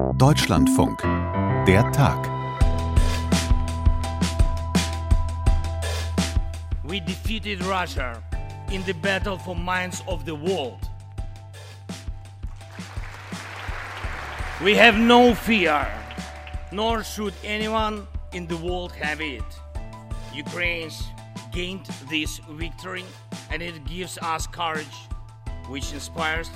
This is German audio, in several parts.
Deutschlandfunk. Der Tag. We defeated Russia in the battle for minds of the world. We have no fear, nor should anyone in the world have it. Ukraine's gained this victory and it gives us courage, which inspires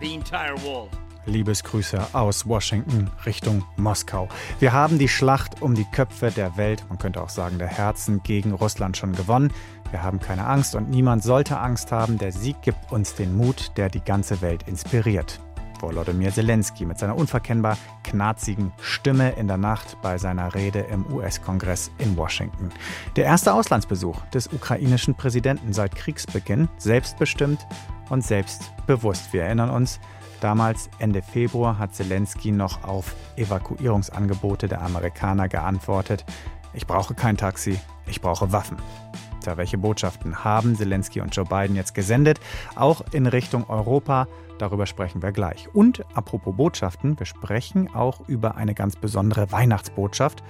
the entire world. Liebesgrüße aus Washington Richtung Moskau. Wir haben die Schlacht um die Köpfe der Welt, man könnte auch sagen der Herzen, gegen Russland schon gewonnen. Wir haben keine Angst und niemand sollte Angst haben. Der Sieg gibt uns den Mut, der die ganze Welt inspiriert. Volodymyr Zelensky mit seiner unverkennbar knarzigen Stimme in der Nacht bei seiner Rede im US-Kongress in Washington. Der erste Auslandsbesuch des ukrainischen Präsidenten seit Kriegsbeginn, selbstbestimmt und selbstbewusst. Wir erinnern uns, Damals, Ende Februar, hat Zelensky noch auf Evakuierungsangebote der Amerikaner geantwortet, ich brauche kein Taxi, ich brauche Waffen. Tja, welche Botschaften haben Zelensky und Joe Biden jetzt gesendet? Auch in Richtung Europa, darüber sprechen wir gleich. Und apropos Botschaften, wir sprechen auch über eine ganz besondere Weihnachtsbotschaft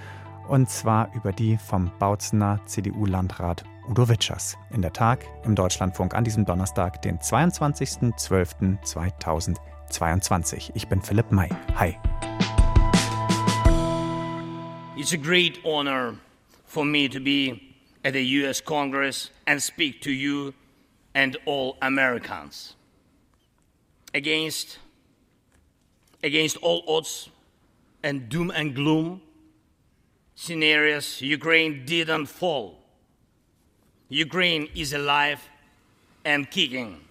und zwar über die vom Bautzener CDU-Landrat Udo Witschers. In der Tag im Deutschlandfunk an diesem Donnerstag, den 22.12.2020. 22. Ich bin Philipp May. Hi. It's a great honor for me to be at the US Congress and speak to you and all Americans. Against against all odds and doom and gloom scenarios, Ukraine didn't fall. Ukraine is alive and kicking.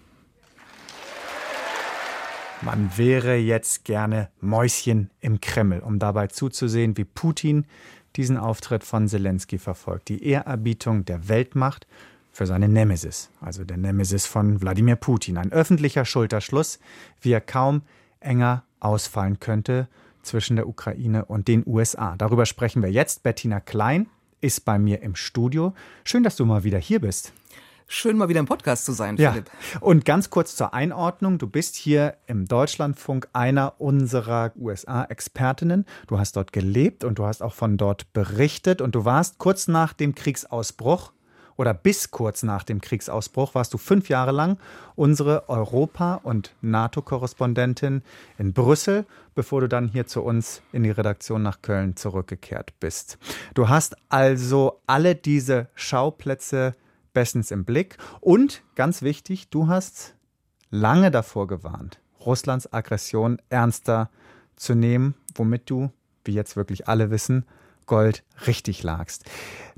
Man wäre jetzt gerne Mäuschen im Kreml, um dabei zuzusehen, wie Putin diesen Auftritt von Zelensky verfolgt. Die Ehrerbietung der Weltmacht für seine Nemesis, also der Nemesis von Wladimir Putin. Ein öffentlicher Schulterschluss, wie er kaum enger ausfallen könnte zwischen der Ukraine und den USA. Darüber sprechen wir jetzt. Bettina Klein ist bei mir im Studio. Schön, dass du mal wieder hier bist. Schön, mal wieder im Podcast zu sein, ja. Philipp. Und ganz kurz zur Einordnung. Du bist hier im Deutschlandfunk einer unserer USA-Expertinnen. Du hast dort gelebt und du hast auch von dort berichtet. Und du warst kurz nach dem Kriegsausbruch oder bis kurz nach dem Kriegsausbruch warst du fünf Jahre lang unsere Europa- und NATO-Korrespondentin in Brüssel, bevor du dann hier zu uns in die Redaktion nach Köln zurückgekehrt bist. Du hast also alle diese Schauplätze bestens im Blick. Und ganz wichtig, du hast lange davor gewarnt, Russlands Aggression ernster zu nehmen, womit du, wie jetzt wirklich alle wissen, Gold richtig lagst.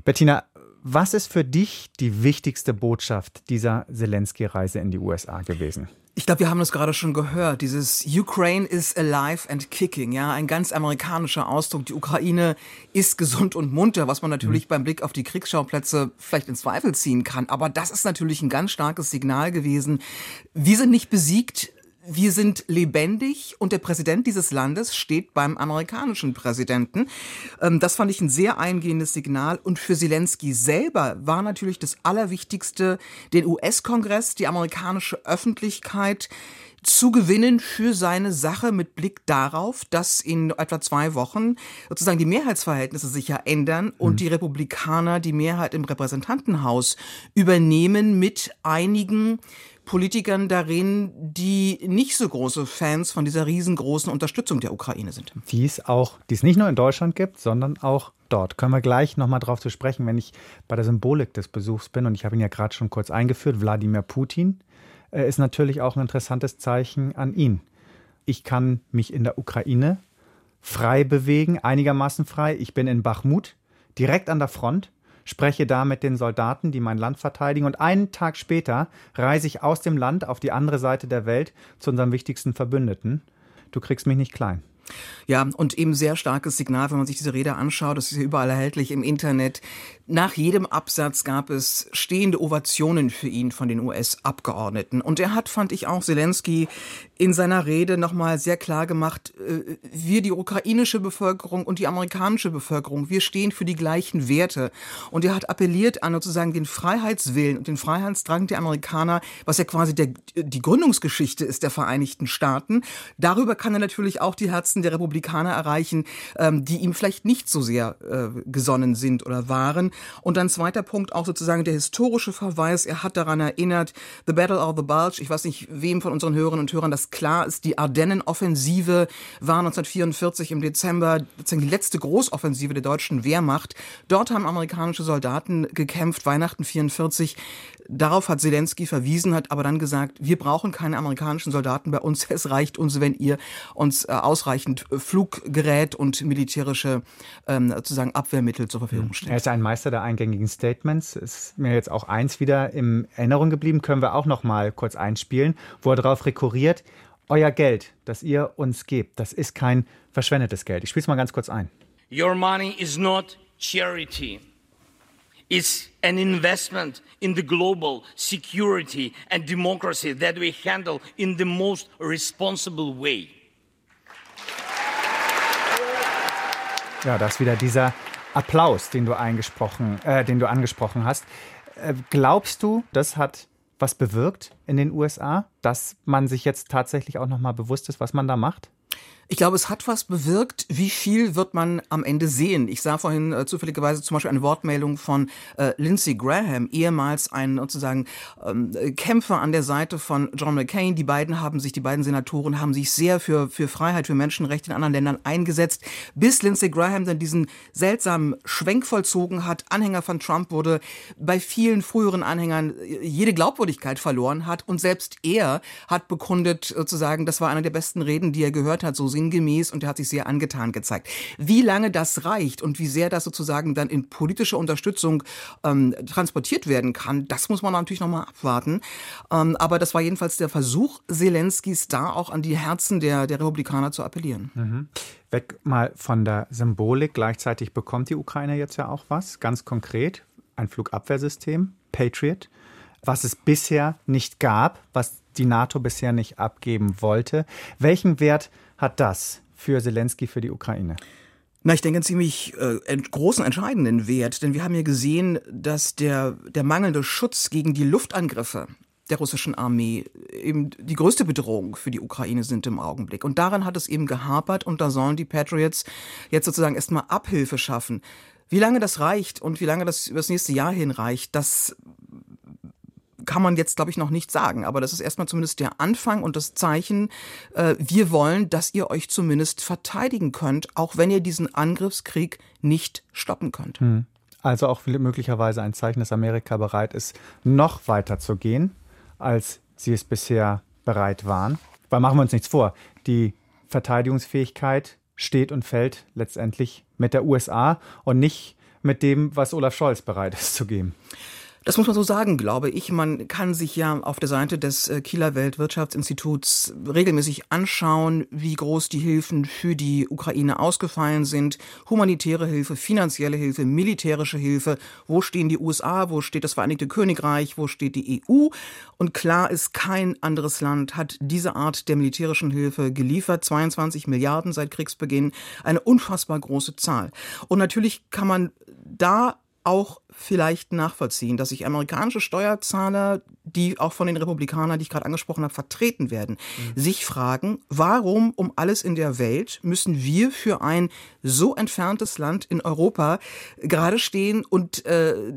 Bettina, was ist für dich die wichtigste Botschaft dieser Zelensky-Reise in die USA gewesen? Ich glaube, wir haben das gerade schon gehört. Dieses Ukraine is alive and kicking, ja, ein ganz amerikanischer Ausdruck. Die Ukraine ist gesund und munter, was man natürlich mhm. beim Blick auf die Kriegsschauplätze vielleicht in Zweifel ziehen kann. Aber das ist natürlich ein ganz starkes Signal gewesen. Wir sind nicht besiegt wir sind lebendig und der Präsident dieses Landes steht beim amerikanischen Präsidenten. Ähm, das fand ich ein sehr eingehendes Signal. Und für Zelensky selber war natürlich das Allerwichtigste, den US-Kongress, die amerikanische Öffentlichkeit zu gewinnen für seine Sache mit Blick darauf, dass in etwa zwei Wochen sozusagen die Mehrheitsverhältnisse sich ja ändern und mhm. die Republikaner die Mehrheit im Repräsentantenhaus übernehmen mit einigen Politikern darin, die nicht so große Fans von dieser riesengroßen Unterstützung der Ukraine sind. Die es auch, die es nicht nur in Deutschland gibt, sondern auch dort. Können wir gleich nochmal drauf zu sprechen, wenn ich bei der Symbolik des Besuchs bin. Und ich habe ihn ja gerade schon kurz eingeführt. Wladimir Putin äh, ist natürlich auch ein interessantes Zeichen an ihn. Ich kann mich in der Ukraine frei bewegen, einigermaßen frei. Ich bin in Bachmut, direkt an der Front spreche da mit den Soldaten, die mein Land verteidigen und einen Tag später reise ich aus dem Land auf die andere Seite der Welt zu unserem wichtigsten Verbündeten. Du kriegst mich nicht klein. Ja, und eben sehr starkes Signal, wenn man sich diese Rede anschaut, das ist ja überall erhältlich im Internet. Nach jedem Absatz gab es stehende Ovationen für ihn von den US-Abgeordneten. Und er hat, fand ich auch, Zelensky in seiner Rede nochmal sehr klar gemacht, äh, wir, die ukrainische Bevölkerung und die amerikanische Bevölkerung, wir stehen für die gleichen Werte. Und er hat appelliert an sozusagen den Freiheitswillen und den Freiheitsdrang der Amerikaner, was ja quasi der, die Gründungsgeschichte ist der Vereinigten Staaten. Darüber kann er natürlich auch die Herzen der Republikaner erreichen, ähm, die ihm vielleicht nicht so sehr äh, gesonnen sind oder waren. Und dann zweiter Punkt auch sozusagen der historische Verweis. Er hat daran erinnert, The Battle of the Bulge. Ich weiß nicht, wem von unseren Hörerinnen und Hörern das klar ist, die Ardennenoffensive war 1944 im Dezember die letzte Großoffensive der deutschen Wehrmacht. Dort haben amerikanische Soldaten gekämpft, Weihnachten 44. Darauf hat Zelensky verwiesen, hat aber dann gesagt, wir brauchen keine amerikanischen Soldaten bei uns. Es reicht uns, wenn ihr uns äh, ausreichend Fluggerät und militärische ähm, sozusagen Abwehrmittel zur Verfügung hm. stellt. Er ist ein Meister der eingängigen Statements. Ist mir jetzt auch eins wieder in Erinnerung geblieben, können wir auch noch mal kurz einspielen, wo er darauf rekurriert, euer Geld, das ihr uns gebt, das ist kein verschwendetes Geld. Ich spiele es mal ganz kurz ein. Your money is not charity. It's an investment in the global security and democracy that we handle in the most responsible way. Ja, das wieder dieser Applaus, den du, eingesprochen, äh, den du angesprochen hast. Äh, glaubst du, das hat was bewirkt in den USA, dass man sich jetzt tatsächlich auch noch mal bewusst ist, was man da macht? Ich glaube, es hat was bewirkt. Wie viel wird man am Ende sehen? Ich sah vorhin äh, zufälligerweise zum Beispiel eine Wortmeldung von äh, Lindsey Graham, ehemals ein sozusagen ähm, Kämpfer an der Seite von John McCain. Die beiden haben sich, die beiden Senatoren haben sich sehr für, für Freiheit, für Menschenrechte in anderen Ländern eingesetzt, bis Lindsey Graham dann diesen seltsamen Schwenk vollzogen hat, Anhänger von Trump wurde, bei vielen früheren Anhängern äh, jede Glaubwürdigkeit verloren hat und selbst er hat bekundet sozusagen, das war eine der besten Reden, die er gehört hat, so sinngemäß und er hat sich sehr angetan gezeigt. Wie lange das reicht und wie sehr das sozusagen dann in politische Unterstützung ähm, transportiert werden kann, das muss man natürlich nochmal abwarten. Ähm, aber das war jedenfalls der Versuch Zelenskis da auch an die Herzen der, der Republikaner zu appellieren. Mhm. Weg mal von der Symbolik. Gleichzeitig bekommt die Ukraine jetzt ja auch was, ganz konkret, ein Flugabwehrsystem, Patriot, was es bisher nicht gab, was die NATO bisher nicht abgeben wollte. Welchen Wert hat das für Zelensky, für die Ukraine? Na, ich denke, einen ziemlich äh, großen, entscheidenden Wert, denn wir haben ja gesehen, dass der, der mangelnde Schutz gegen die Luftangriffe der russischen Armee eben die größte Bedrohung für die Ukraine sind im Augenblick. Und daran hat es eben gehapert und da sollen die Patriots jetzt sozusagen erstmal Abhilfe schaffen. Wie lange das reicht und wie lange das über das nächste Jahr hin reicht, das kann man jetzt, glaube ich, noch nicht sagen. Aber das ist erstmal zumindest der Anfang und das Zeichen. Äh, wir wollen, dass ihr euch zumindest verteidigen könnt, auch wenn ihr diesen Angriffskrieg nicht stoppen könnt. Hm. Also auch möglicherweise ein Zeichen, dass Amerika bereit ist, noch weiter zu gehen, als sie es bisher bereit waren. Weil machen wir uns nichts vor. Die Verteidigungsfähigkeit steht und fällt letztendlich mit der USA und nicht mit dem, was Olaf Scholz bereit ist zu geben. Das muss man so sagen, glaube ich. Man kann sich ja auf der Seite des äh, Kieler Weltwirtschaftsinstituts regelmäßig anschauen, wie groß die Hilfen für die Ukraine ausgefallen sind. Humanitäre Hilfe, finanzielle Hilfe, militärische Hilfe. Wo stehen die USA? Wo steht das Vereinigte Königreich? Wo steht die EU? Und klar ist, kein anderes Land hat diese Art der militärischen Hilfe geliefert. 22 Milliarden seit Kriegsbeginn. Eine unfassbar große Zahl. Und natürlich kann man da auch vielleicht nachvollziehen, dass sich amerikanische Steuerzahler, die auch von den Republikanern, die ich gerade angesprochen habe, vertreten werden, mhm. sich fragen, warum um alles in der Welt müssen wir für ein so entferntes Land in Europa gerade stehen und äh,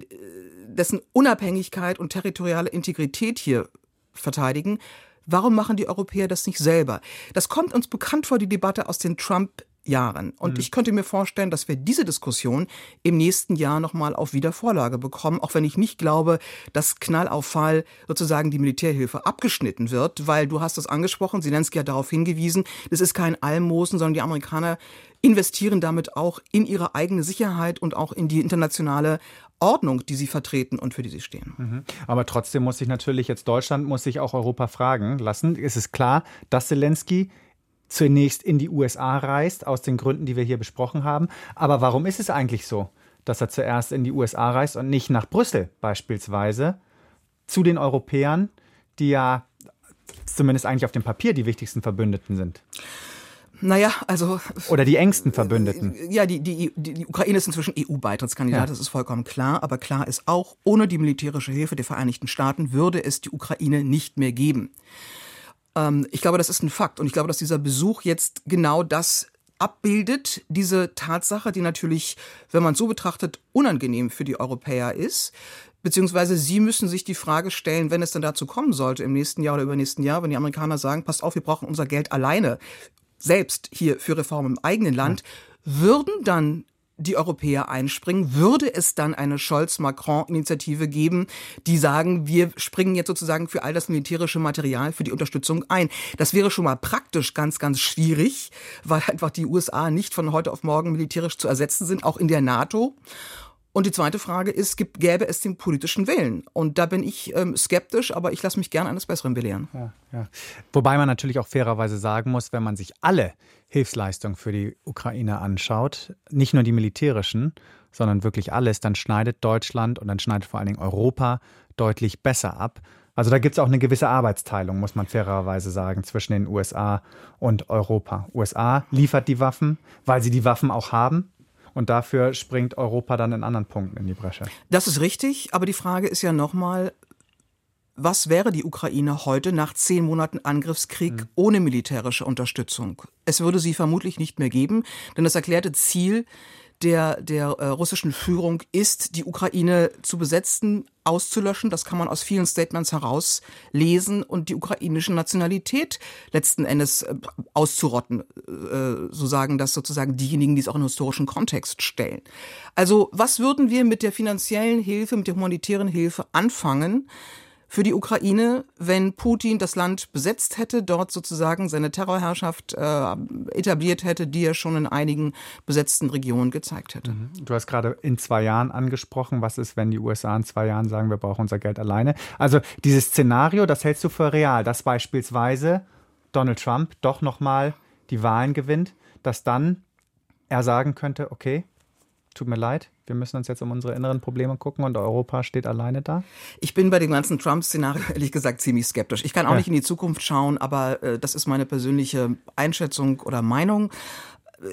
dessen Unabhängigkeit und territoriale Integrität hier verteidigen? Warum machen die Europäer das nicht selber? Das kommt uns bekannt vor, die Debatte aus den Trump Jahren. Und mhm. ich könnte mir vorstellen, dass wir diese Diskussion im nächsten Jahr nochmal auf Wiedervorlage bekommen, auch wenn ich nicht glaube, dass Knall auf Fall sozusagen die Militärhilfe abgeschnitten wird, weil du hast es angesprochen, Zelensky hat darauf hingewiesen, das ist kein Almosen, sondern die Amerikaner investieren damit auch in ihre eigene Sicherheit und auch in die internationale Ordnung, die sie vertreten und für die sie stehen. Mhm. Aber trotzdem muss sich natürlich jetzt Deutschland, muss sich auch Europa fragen lassen. Es ist klar, dass Zelensky zunächst in die USA reist, aus den Gründen, die wir hier besprochen haben. Aber warum ist es eigentlich so, dass er zuerst in die USA reist und nicht nach Brüssel beispielsweise zu den Europäern, die ja zumindest eigentlich auf dem Papier die wichtigsten Verbündeten sind. Naja, also. Oder die engsten Verbündeten. Ja, die, die, die, Ukraine ist inzwischen EU-Beitrittskandidat, ja. das ist vollkommen klar. Aber klar ist auch, ohne die militärische Hilfe der Vereinigten Staaten würde es die Ukraine nicht mehr geben. Ähm, ich glaube, das ist ein Fakt. Und ich glaube, dass dieser Besuch jetzt genau das abbildet, diese Tatsache, die natürlich, wenn man so betrachtet, unangenehm für die Europäer ist. Beziehungsweise sie müssen sich die Frage stellen, wenn es dann dazu kommen sollte im nächsten Jahr oder übernächsten Jahr, wenn die Amerikaner sagen, passt auf, wir brauchen unser Geld alleine selbst hier für Reformen im eigenen Land, würden dann die Europäer einspringen? Würde es dann eine Scholz-Macron-Initiative geben, die sagen, wir springen jetzt sozusagen für all das militärische Material für die Unterstützung ein? Das wäre schon mal praktisch ganz, ganz schwierig, weil einfach die USA nicht von heute auf morgen militärisch zu ersetzen sind, auch in der NATO. Und die zweite Frage ist, gibt, gäbe es den politischen Willen? Und da bin ich ähm, skeptisch, aber ich lasse mich gerne eines Besseren belehren. Ja, ja. Wobei man natürlich auch fairerweise sagen muss, wenn man sich alle Hilfsleistungen für die Ukraine anschaut, nicht nur die militärischen, sondern wirklich alles, dann schneidet Deutschland und dann schneidet vor allen Dingen Europa deutlich besser ab. Also da gibt es auch eine gewisse Arbeitsteilung, muss man fairerweise sagen, zwischen den USA und Europa. USA liefert die Waffen, weil sie die Waffen auch haben. Und dafür springt Europa dann in anderen Punkten in die Bresche. Das ist richtig, aber die Frage ist ja nochmal, was wäre die Ukraine heute nach zehn Monaten Angriffskrieg mhm. ohne militärische Unterstützung? Es würde sie vermutlich nicht mehr geben, denn das erklärte Ziel der, der äh, russischen Führung ist, die Ukraine zu besetzen, auszulöschen. Das kann man aus vielen Statements herauslesen und die ukrainische Nationalität letzten Endes äh, auszurotten. Äh, so sagen das sozusagen diejenigen, die es auch in historischen Kontext stellen. Also was würden wir mit der finanziellen Hilfe, mit der humanitären Hilfe anfangen? Für die Ukraine, wenn Putin das Land besetzt hätte, dort sozusagen seine Terrorherrschaft äh, etabliert hätte, die er schon in einigen besetzten Regionen gezeigt hätte. Mhm. Du hast gerade in zwei Jahren angesprochen, was ist, wenn die USA in zwei Jahren sagen, wir brauchen unser Geld alleine. Also dieses Szenario, das hältst du für real, dass beispielsweise Donald Trump doch nochmal die Wahlen gewinnt, dass dann er sagen könnte, okay, tut mir leid, wir müssen uns jetzt um unsere inneren Probleme gucken und Europa steht alleine da? Ich bin bei dem ganzen Trump-Szenario ehrlich gesagt ziemlich skeptisch. Ich kann auch ja. nicht in die Zukunft schauen, aber äh, das ist meine persönliche Einschätzung oder Meinung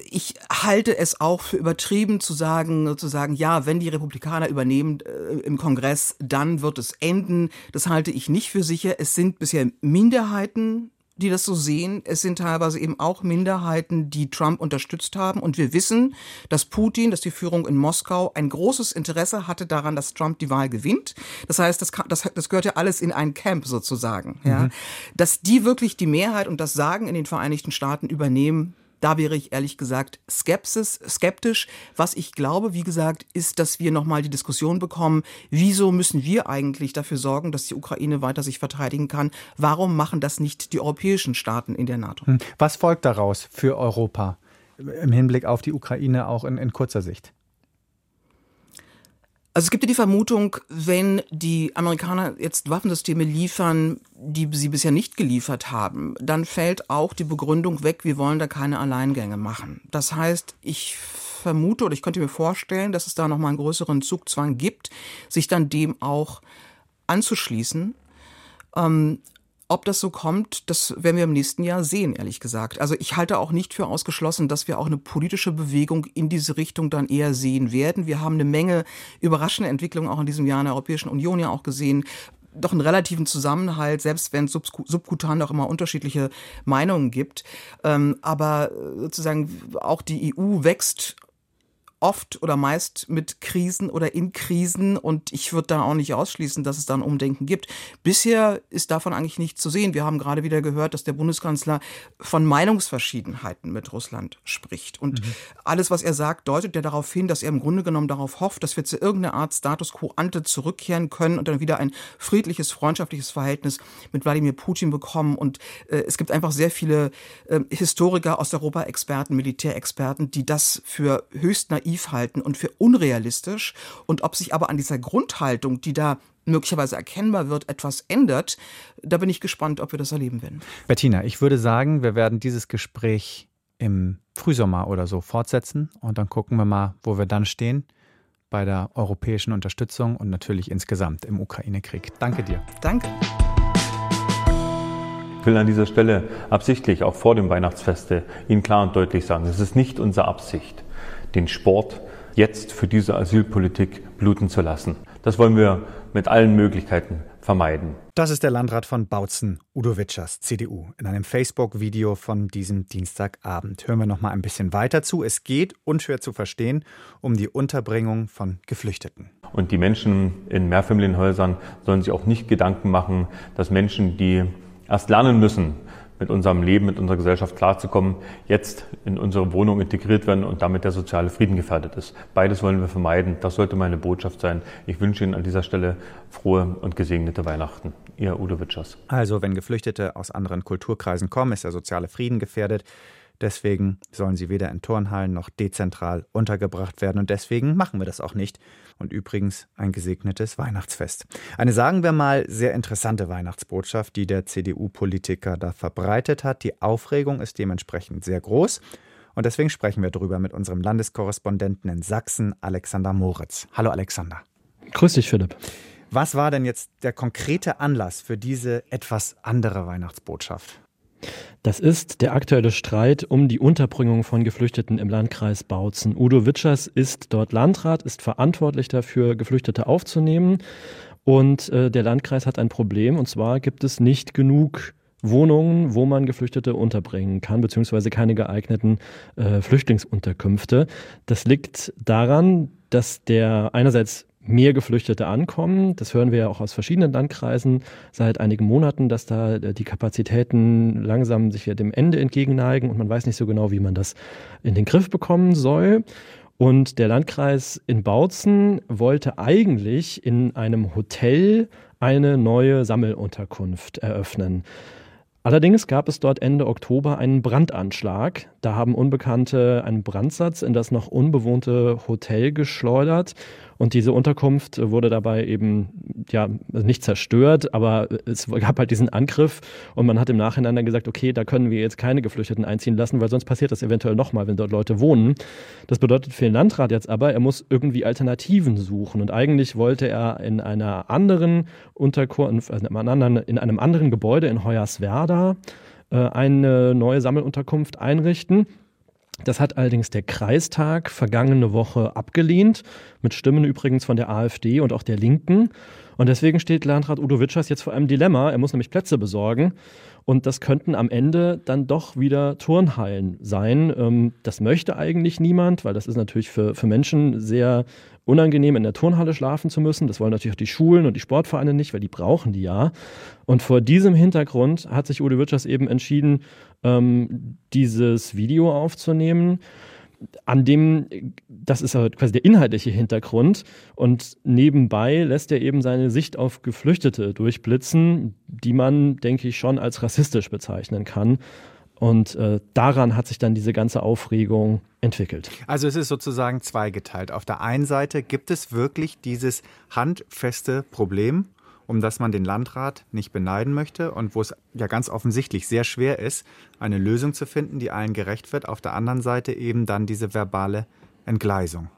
ich halte es auch für übertrieben zu sagen, sozusagen, ja, wenn die Republikaner übernehmen äh, im Kongress, dann wird es enden. Das halte ich nicht für sicher. Es sind bisher Minderheiten die das so sehen. Es sind teilweise eben auch Minderheiten, die Trump unterstützt haben. Und wir wissen, dass Putin, dass die Führung in Moskau ein großes Interesse hatte daran, dass Trump die Wahl gewinnt. Das heißt, das, das, das gehört ja alles in ein Camp sozusagen. Ja. Mhm. Dass die wirklich die Mehrheit und das Sagen in den Vereinigten Staaten übernehmen, da wäre ich ehrlich gesagt Skepsis, skeptisch. Was ich glaube, wie gesagt, ist, dass wir nochmal die Diskussion bekommen, wieso müssen wir eigentlich dafür sorgen, dass die Ukraine weiter sich verteidigen kann? Warum machen das nicht die europäischen Staaten in der NATO? Hm. Was folgt daraus für Europa im Hinblick auf die Ukraine auch in, in kurzer Sicht? Also es gibt ja die Vermutung, wenn die Amerikaner jetzt Waffensysteme liefern, die sie bisher nicht geliefert haben, dann fällt auch die Begründung weg, wir wollen da keine Alleingänge machen. Das heißt, ich vermute oder ich könnte mir vorstellen, dass es da nochmal einen größeren Zugzwang gibt, sich dann dem auch anzuschließen. Ähm, ob das so kommt, das werden wir im nächsten Jahr sehen, ehrlich gesagt. Also ich halte auch nicht für ausgeschlossen, dass wir auch eine politische Bewegung in diese Richtung dann eher sehen werden. Wir haben eine Menge überraschende Entwicklungen auch in diesem Jahr in der Europäischen Union ja auch gesehen doch einen relativen Zusammenhalt, selbst wenn es subkutan auch immer unterschiedliche Meinungen gibt. Ähm, aber sozusagen auch die EU wächst oft oder meist mit Krisen oder in Krisen und ich würde da auch nicht ausschließen, dass es da ein Umdenken gibt. Bisher ist davon eigentlich nichts zu sehen. Wir haben gerade wieder gehört, dass der Bundeskanzler von Meinungsverschiedenheiten mit Russland spricht. Und mhm. alles, was er sagt, deutet ja darauf hin, dass er im Grunde genommen darauf hofft, dass wir zu irgendeiner Art Status quo ante zurückkehren können und dann wieder ein friedliches, freundschaftliches Verhältnis mit Wladimir Putin bekommen. Und äh, es gibt einfach sehr viele äh, Historiker, Osteuropa-Experten, Militärexperten, die das für höchst naiv naiv halten und für unrealistisch. Und ob sich aber an dieser Grundhaltung, die da möglicherweise erkennbar wird, etwas ändert, da bin ich gespannt, ob wir das erleben werden. Bettina, ich würde sagen, wir werden dieses Gespräch im Frühsommer oder so fortsetzen und dann gucken wir mal, wo wir dann stehen bei der europäischen Unterstützung und natürlich insgesamt im Ukraine-Krieg. Danke dir. Danke. Ich will an dieser Stelle absichtlich auch vor dem Weihnachtsfeste Ihnen klar und deutlich sagen, es ist nicht unsere Absicht, den Sport jetzt für diese Asylpolitik bluten zu lassen. Das wollen wir mit allen Möglichkeiten vermeiden. Das ist der Landrat von Bautzen, Udo Witschers, CDU, in einem Facebook-Video von diesem Dienstagabend. Hören wir noch mal ein bisschen weiter zu. Es geht, unschwer zu verstehen, um die Unterbringung von Geflüchteten. Und die Menschen in Mehrfamilienhäusern sollen sich auch nicht Gedanken machen, dass Menschen, die erst lernen müssen, mit unserem Leben, mit unserer Gesellschaft klarzukommen, jetzt in unsere Wohnung integriert werden und damit der soziale Frieden gefährdet ist. Beides wollen wir vermeiden. Das sollte meine Botschaft sein. Ich wünsche Ihnen an dieser Stelle frohe und gesegnete Weihnachten. Ihr Udo Witschers. Also, wenn Geflüchtete aus anderen Kulturkreisen kommen, ist der soziale Frieden gefährdet. Deswegen sollen sie weder in Turnhallen noch dezentral untergebracht werden. Und deswegen machen wir das auch nicht. Und übrigens ein gesegnetes Weihnachtsfest. Eine, sagen wir mal, sehr interessante Weihnachtsbotschaft, die der CDU-Politiker da verbreitet hat. Die Aufregung ist dementsprechend sehr groß. Und deswegen sprechen wir darüber mit unserem Landeskorrespondenten in Sachsen, Alexander Moritz. Hallo Alexander. Grüß dich, Philipp. Was war denn jetzt der konkrete Anlass für diese etwas andere Weihnachtsbotschaft? Das ist der aktuelle Streit um die Unterbringung von Geflüchteten im Landkreis Bautzen. Udo Witschers ist dort Landrat, ist verantwortlich dafür, Geflüchtete aufzunehmen. Und äh, der Landkreis hat ein Problem, und zwar gibt es nicht genug Wohnungen, wo man Geflüchtete unterbringen kann, beziehungsweise keine geeigneten äh, Flüchtlingsunterkünfte. Das liegt daran, dass der einerseits mehr Geflüchtete ankommen. Das hören wir ja auch aus verschiedenen Landkreisen seit einigen Monaten, dass da äh, die Kapazitäten langsam sich dem Ende entgegenneigen und man weiß nicht so genau, wie man das in den Griff bekommen soll. Und der Landkreis in Bautzen wollte eigentlich in einem Hotel eine neue Sammelunterkunft eröffnen. Allerdings gab es dort Ende Oktober einen Brandanschlag. Da haben Unbekannte einen Brandsatz in das noch unbewohnte Hotel geschleudert und diese Unterkunft wurde dabei eben ja nicht zerstört, aber es gab halt diesen Angriff und man hat im Nachhinein dann gesagt, okay, da können wir jetzt keine Geflüchteten einziehen lassen, weil sonst passiert das eventuell nochmal, wenn dort Leute wohnen. Das bedeutet für den Landrat jetzt aber, er muss irgendwie Alternativen suchen und eigentlich wollte er in einer anderen Unterkunft, also in einem anderen, in einem anderen Gebäude in Hoyerswerda äh, eine neue Sammelunterkunft einrichten. Das hat allerdings der Kreistag vergangene Woche abgelehnt, mit Stimmen übrigens von der AfD und auch der Linken. Und deswegen steht Landrat Udo Witschers jetzt vor einem Dilemma. Er muss nämlich Plätze besorgen. Und das könnten am Ende dann doch wieder Turnhallen sein. Ähm, das möchte eigentlich niemand, weil das ist natürlich für, für Menschen sehr unangenehm, in der Turnhalle schlafen zu müssen. Das wollen natürlich auch die Schulen und die Sportvereine nicht, weil die brauchen die ja. Und vor diesem Hintergrund hat sich Udo Wirtschers eben entschieden, ähm, dieses Video aufzunehmen an dem, das ist halt quasi der inhaltliche Hintergrund und nebenbei lässt er eben seine Sicht auf Geflüchtete durchblitzen, die man, denke ich, schon als rassistisch bezeichnen kann. Und äh, daran hat sich dann diese ganze Aufregung entwickelt. Also es ist sozusagen zweigeteilt. Auf der einen Seite gibt es wirklich dieses handfeste Problem, um das man den Landrat nicht beneiden möchte und wo es ja ganz offensichtlich sehr schwer ist, eine Lösung zu finden, die allen gerecht wird. Auf der anderen Seite eben dann diese verbale Entgleisung.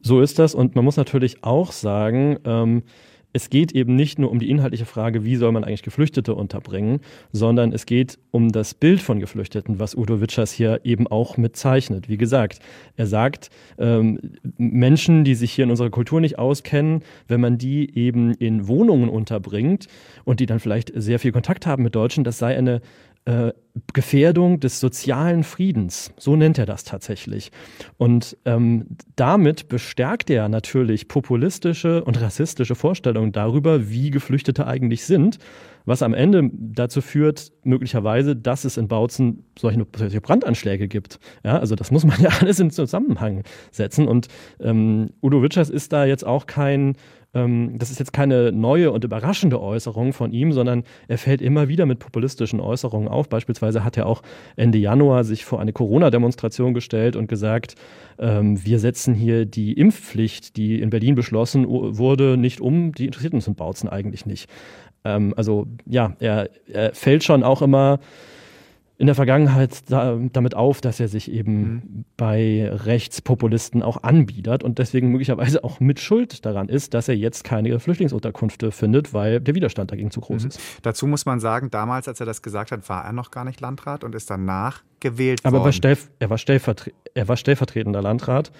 So ist das und man muss natürlich auch sagen, ähm, es geht eben nicht nur um die inhaltliche Frage, wie soll man eigentlich Geflüchtete unterbringen, sondern es geht um das Bild von Geflüchteten, was Udo Witschers hier eben auch mitzeichnet. Wie gesagt, er sagt, ähm, Menschen, die sich hier in unserer Kultur nicht auskennen, wenn man die eben in Wohnungen unterbringt und die dann vielleicht sehr viel Kontakt haben mit Deutschen, das sei eine äh, Gefährdung des sozialen Friedens. So nennt er das tatsächlich. Und ähm, damit bestärkt er natürlich populistische und rassistische Vorstellungen darüber, wie Geflüchtete eigentlich sind, was am Ende dazu führt, möglicherweise, dass es in Bautzen solche, solche Brandanschläge gibt. Ja, also das muss man ja alles in Zusammenhang setzen. Und ähm, Udo Witschers ist da jetzt auch kein ähm, das ist jetzt keine neue und überraschende Äußerung von ihm, sondern er fällt immer wieder mit populistischen Äußerungen auf. Beispielsweise hat er auch Ende Januar sich vor eine Corona-Demonstration gestellt und gesagt, ähm, wir setzen hier die Impfpflicht, die in Berlin beschlossen wurde, nicht um. Die interessiert uns in Bautzen eigentlich nicht. Ähm, also ja, er, er fällt schon auch immer in der Vergangenheit da, damit auf, dass er sich eben mhm. bei Rechtspopulisten auch anbiedert und deswegen möglicherweise auch mit Schuld daran ist, dass er jetzt keine Flüchtlingsunterkünfte findet, weil der Widerstand dagegen zu groß mhm. ist. Dazu muss man sagen, damals, als er das gesagt hat, war er noch gar nicht Landrat und ist danach gewählt Aber worden. Aber er, er war stellvertretender Landrat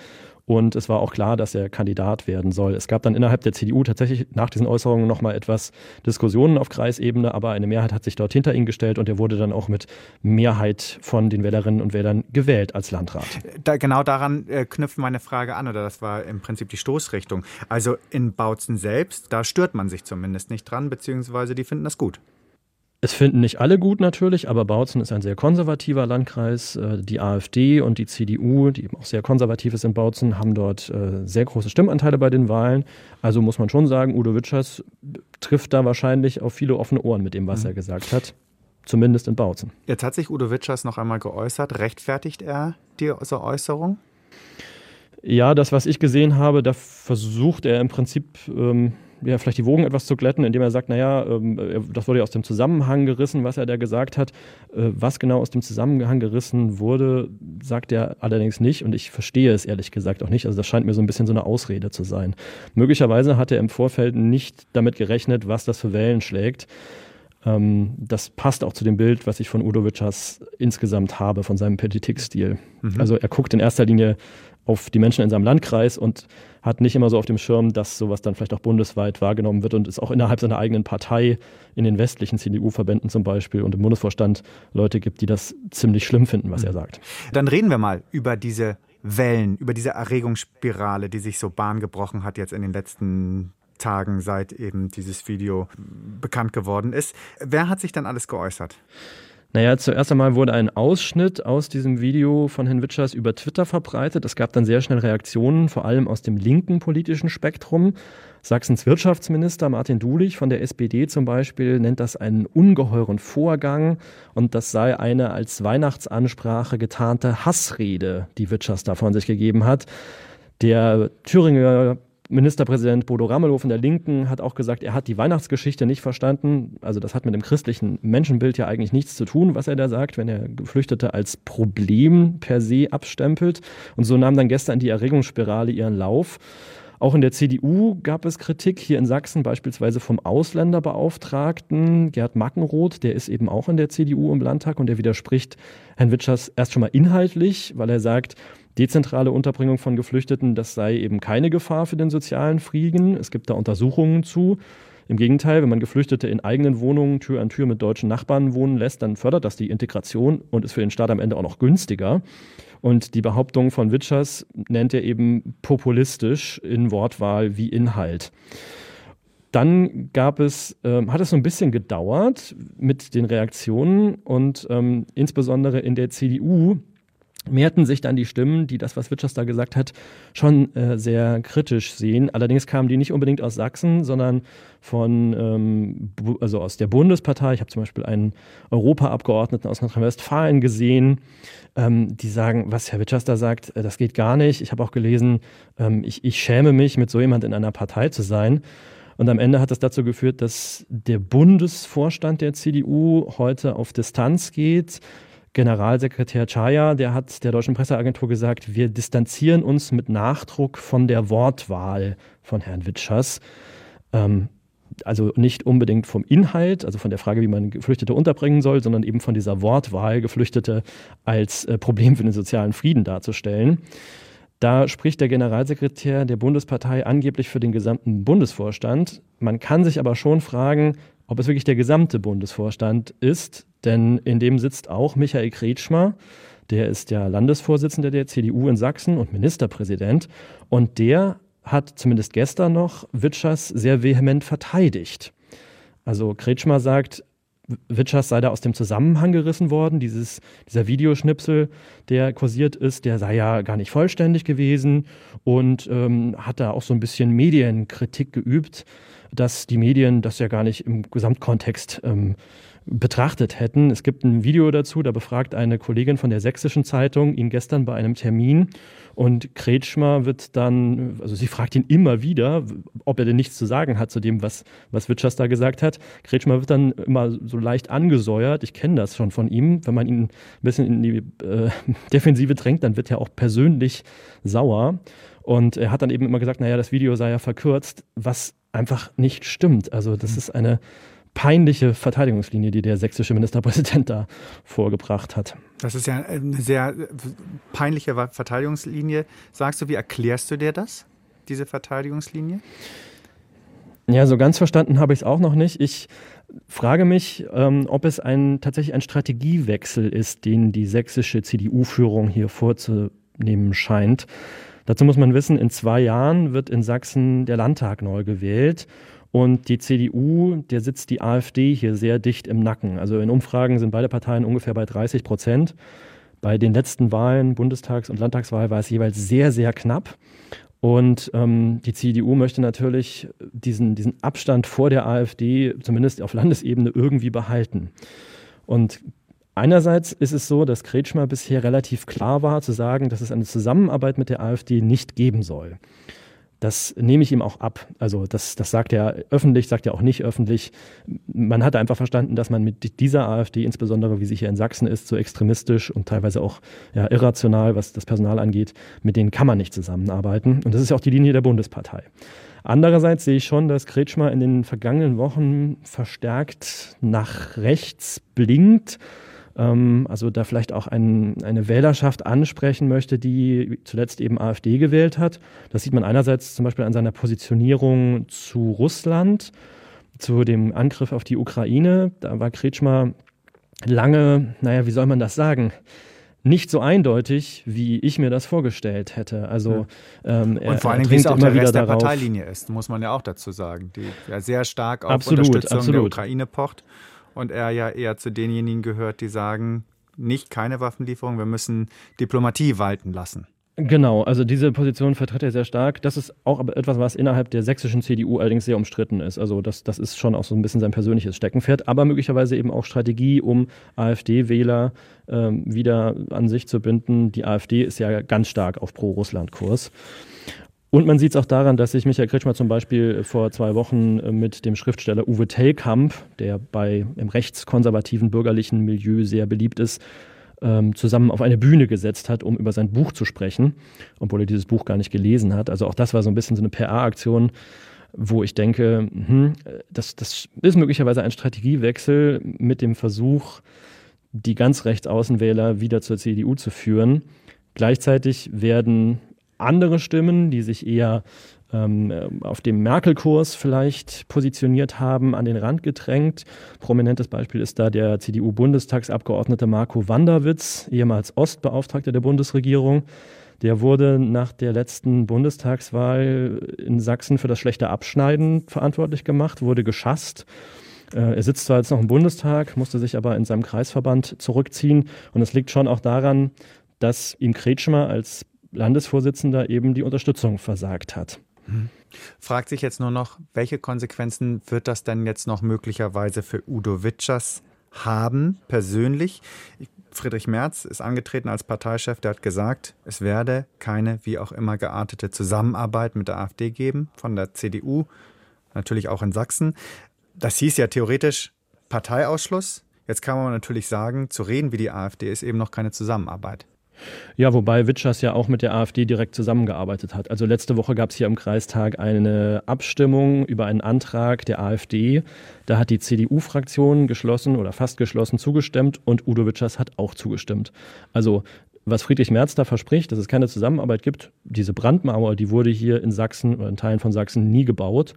und es war auch klar, dass er Kandidat werden soll. Es gab dann innerhalb der CDU tatsächlich nach diesen Äußerungen nochmal etwas Diskussionen auf Kreisebene, aber eine Mehrheit hat sich dort hinter ihn gestellt und er wurde dann auch mit Mehrheit von den Wählerinnen und Wählern gewählt als Landrat. Da, genau daran äh, knüpft meine Frage an, oder das war im Prinzip die Stoßrichtung. Also in Bautzen selbst, da stört man sich zumindest nicht dran, beziehungsweise die finden das gut. Es finden nicht alle gut natürlich, aber Bautzen ist ein sehr konservativer Landkreis. Äh, die AfD und die CDU, die eben auch sehr konservativ ist in Bautzen, haben dort äh, sehr große Stimmanteile bei den Wahlen. Also muss man schon sagen, Udo Witschers trifft da wahrscheinlich auf viele offene Ohren mit dem, was mhm. er gesagt hat. Zumindest in Bautzen. Jetzt hat sich Udo Witschers noch einmal geäußert. Rechtfertigt er diese Äußerung? Ja, das, was ich gesehen habe, da versucht er im Prinzip ähm, ja, vielleicht die Wogen etwas zu glätten, indem er sagt, naja, ähm, das wurde ja aus dem Zusammenhang gerissen, was er da gesagt hat. Äh, was genau aus dem Zusammenhang gerissen wurde, sagt er allerdings nicht und ich verstehe es ehrlich gesagt auch nicht. Also das scheint mir so ein bisschen so eine Ausrede zu sein. Möglicherweise hat er im Vorfeld nicht damit gerechnet, was das für Wellen schlägt. Ähm, das passt auch zu dem Bild, was ich von Udo Witschers insgesamt habe, von seinem Politikstil. Mhm. Also er guckt in erster Linie auf die Menschen in seinem Landkreis und hat nicht immer so auf dem Schirm, dass sowas dann vielleicht auch bundesweit wahrgenommen wird und es auch innerhalb seiner eigenen Partei in den westlichen CDU-Verbänden zum Beispiel und im Bundesvorstand Leute gibt, die das ziemlich schlimm finden, was mhm. er sagt. Dann reden wir mal über diese Wellen, über diese Erregungsspirale, die sich so Bahn gebrochen hat jetzt in den letzten Tagen, seit eben dieses Video bekannt geworden ist. Wer hat sich dann alles geäußert? Naja, zuerst einmal wurde ein Ausschnitt aus diesem Video von Herrn Witschers über Twitter verbreitet. Es gab dann sehr schnell Reaktionen, vor allem aus dem linken politischen Spektrum. Sachsens Wirtschaftsminister Martin Dulich von der SPD zum Beispiel nennt das einen ungeheuren Vorgang und das sei eine als Weihnachtsansprache getarnte Hassrede, die Witschers da von sich gegeben hat. Der Thüringer Ministerpräsident Bodo Ramelow von der Linken hat auch gesagt, er hat die Weihnachtsgeschichte nicht verstanden. Also das hat mit dem christlichen Menschenbild ja eigentlich nichts zu tun, was er da sagt, wenn er Geflüchtete als Problem per se abstempelt. Und so nahm dann gestern die Erregungsspirale ihren Lauf. Auch in der CDU gab es Kritik, hier in Sachsen beispielsweise vom Ausländerbeauftragten Gerd Mackenroth, der ist eben auch in der CDU im Landtag und der widerspricht Herrn Witschers erst schon mal inhaltlich, weil er sagt, Dezentrale Unterbringung von Geflüchteten, das sei eben keine Gefahr für den sozialen Frieden. Es gibt da Untersuchungen zu. Im Gegenteil, wenn man Geflüchtete in eigenen Wohnungen Tür an Tür mit deutschen Nachbarn wohnen lässt, dann fördert das die Integration und ist für den Staat am Ende auch noch günstiger. Und die Behauptung von Witschers nennt er eben populistisch in Wortwahl wie Inhalt. Dann gab es, ähm, hat es so ein bisschen gedauert mit den Reaktionen und ähm, insbesondere in der CDU mehrten sich dann die Stimmen, die das, was da gesagt hat, schon äh, sehr kritisch sehen. Allerdings kamen die nicht unbedingt aus Sachsen, sondern von, ähm, also aus der Bundespartei. Ich habe zum Beispiel einen Europaabgeordneten aus Nordrhein-Westfalen gesehen, ähm, die sagen, was Herr da sagt, äh, das geht gar nicht. Ich habe auch gelesen, ähm, ich, ich schäme mich, mit so jemand in einer Partei zu sein. Und am Ende hat das dazu geführt, dass der Bundesvorstand der CDU heute auf Distanz geht Generalsekretär Chaya, der hat der deutschen Presseagentur gesagt, wir distanzieren uns mit Nachdruck von der Wortwahl von Herrn Witschers. Ähm, also nicht unbedingt vom Inhalt, also von der Frage, wie man Geflüchtete unterbringen soll, sondern eben von dieser Wortwahl, Geflüchtete als äh, Problem für den sozialen Frieden darzustellen. Da spricht der Generalsekretär der Bundespartei angeblich für den gesamten Bundesvorstand. Man kann sich aber schon fragen, ob es wirklich der gesamte Bundesvorstand ist, denn in dem sitzt auch Michael Kretschmer, der ist ja Landesvorsitzender der CDU in Sachsen und Ministerpräsident und der hat zumindest gestern noch Witschers sehr vehement verteidigt. Also Kretschmer sagt, Witschers sei da aus dem Zusammenhang gerissen worden. Dieses, dieser Videoschnipsel, der kursiert ist, der sei ja gar nicht vollständig gewesen und ähm, hat da auch so ein bisschen Medienkritik geübt dass die Medien das ja gar nicht im Gesamtkontext ähm, betrachtet hätten. Es gibt ein Video dazu, da befragt eine Kollegin von der Sächsischen Zeitung ihn gestern bei einem Termin und Kretschmer wird dann, also sie fragt ihn immer wieder, ob er denn nichts zu sagen hat zu dem, was, was Witschers da gesagt hat. Kretschmer wird dann immer so leicht angesäuert. Ich kenne das schon von ihm. Wenn man ihn ein bisschen in die äh, Defensive drängt, dann wird er auch persönlich sauer. Und er hat dann eben immer gesagt, naja, das Video sei ja verkürzt, was einfach nicht stimmt. Also das ist eine peinliche Verteidigungslinie, die der sächsische Ministerpräsident da vorgebracht hat. Das ist ja eine sehr peinliche Verteidigungslinie. Sagst du, wie erklärst du dir das, diese Verteidigungslinie? Ja, so ganz verstanden habe ich es auch noch nicht. Ich frage mich, ähm, ob es ein, tatsächlich ein Strategiewechsel ist, den die sächsische CDU-Führung hier vorzunehmen scheint. Dazu muss man wissen, in zwei Jahren wird in Sachsen der Landtag neu gewählt. Und die CDU, der sitzt die AfD hier sehr dicht im Nacken. Also in Umfragen sind beide Parteien ungefähr bei 30 Prozent. Bei den letzten Wahlen, Bundestags- und Landtagswahl, war es jeweils sehr, sehr knapp. Und ähm, die CDU möchte natürlich diesen, diesen Abstand vor der AfD zumindest auf Landesebene irgendwie behalten. Und einerseits ist es so, dass Kretschmer bisher relativ klar war zu sagen, dass es eine Zusammenarbeit mit der AfD nicht geben soll. Das nehme ich ihm auch ab. Also das, das sagt er öffentlich, sagt er auch nicht öffentlich. Man hat einfach verstanden, dass man mit dieser AfD, insbesondere wie sie hier in Sachsen ist, so extremistisch und teilweise auch ja, irrational, was das Personal angeht, mit denen kann man nicht zusammenarbeiten. Und das ist ja auch die Linie der Bundespartei. Andererseits sehe ich schon, dass Kretschmer in den vergangenen Wochen verstärkt nach rechts blinkt also da vielleicht auch ein, eine Wählerschaft ansprechen möchte, die zuletzt eben AfD gewählt hat. Das sieht man einerseits zum Beispiel an seiner Positionierung zu Russland, zu dem Angriff auf die Ukraine. Da war Kretschmer lange, naja, wie soll man das sagen? nicht so eindeutig, wie ich mir das vorgestellt hätte. Also ähm, und vor allem, wie es auch der Rest der Parteilinie ist, muss man ja auch dazu sagen, die ja sehr stark auf absolut, Unterstützung absolut. der Ukraine pocht und er ja eher zu denjenigen gehört, die sagen, nicht keine Waffenlieferung, wir müssen Diplomatie walten lassen. Genau, also diese Position vertritt er sehr stark. Das ist auch etwas, was innerhalb der sächsischen CDU allerdings sehr umstritten ist. Also das, das ist schon auch so ein bisschen sein persönliches Steckenpferd, aber möglicherweise eben auch Strategie, um AfD-Wähler ähm, wieder an sich zu binden. Die AfD ist ja ganz stark auf Pro-Russland-Kurs. Und man sieht es auch daran, dass sich Michael Kretschmer zum Beispiel vor zwei Wochen äh, mit dem Schriftsteller Uwe Tellkamp, der bei im rechtskonservativen bürgerlichen Milieu sehr beliebt ist, ähm, zusammen auf eine Bühne gesetzt hat, um über sein Buch zu sprechen, obwohl er dieses Buch gar nicht gelesen hat. Also auch das war so ein bisschen so eine PR-Aktion, wo ich denke, hm, das, das ist möglicherweise ein Strategiewechsel mit dem Versuch, die ganz Rechtsaußenwähler wieder zur CDU zu führen. Gleichzeitig werden andere Stimmen, die sich eher ähm, auf dem Merkel-Kurs vielleicht positioniert haben, an den Rand gedrängt. Prominentes Beispiel ist da der CDU-Bundestagsabgeordnete Marco Wanderwitz, ehemals Ostbeauftragter der Bundesregierung. Der wurde nach der letzten Bundestagswahl in Sachsen für das schlechte Abschneiden verantwortlich gemacht, wurde geschasst. Äh, er sitzt zwar jetzt noch im Bundestag, musste sich aber in seinem Kreisverband zurückziehen. Und es liegt schon auch daran, dass ihm Kretschmer als Landesvorsitzender eben die Unterstützung versagt hat. Hm. Fragt sich jetzt nur noch, welche Konsequenzen wird das denn jetzt noch möglicherweise für Udo Witschers haben, persönlich? Friedrich Merz ist angetreten als Parteichef, der hat gesagt, es werde keine wie auch immer geartete Zusammenarbeit mit der AfD geben, von der CDU, natürlich auch in Sachsen. Das hieß ja theoretisch Parteiausschluss. Jetzt kann man natürlich sagen, zu reden wie die AfD ist eben noch keine Zusammenarbeit. Ja, wobei Witschers ja auch mit der AfD direkt zusammengearbeitet hat. Also letzte Woche gab es hier im Kreistag eine Abstimmung über einen Antrag der AfD. Da hat die CDU-Fraktion geschlossen oder fast geschlossen zugestimmt und Udo Witschers hat auch zugestimmt. Also was Friedrich Merz da verspricht, dass es keine Zusammenarbeit gibt, diese Brandmauer, die wurde hier in Sachsen oder in Teilen von Sachsen nie gebaut.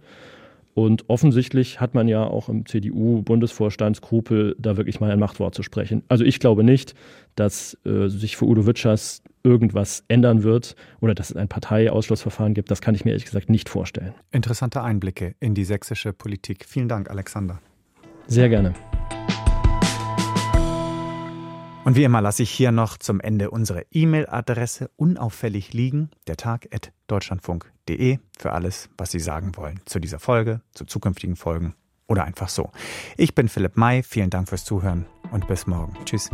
Und offensichtlich hat man ja auch im CDU-Bundesvorstand Skrupel, da wirklich mal ein Machtwort zu sprechen. Also ich glaube nicht, dass äh, sich für Udo Witschers irgendwas ändern wird oder dass es ein Parteiausschlussverfahren gibt. Das kann ich mir ehrlich gesagt nicht vorstellen. Interessante Einblicke in die sächsische Politik. Vielen Dank, Alexander. Sehr gerne. Und wie immer lasse ich hier noch zum Ende unsere E-Mail-Adresse unauffällig liegen, der Tag@deutschlandfunk.de für alles, was Sie sagen wollen zu dieser Folge, zu zukünftigen Folgen Oder einfach so. Ich bin Philipp May, vielen Dank fürs Zuhören und bis morgen. Tschüss.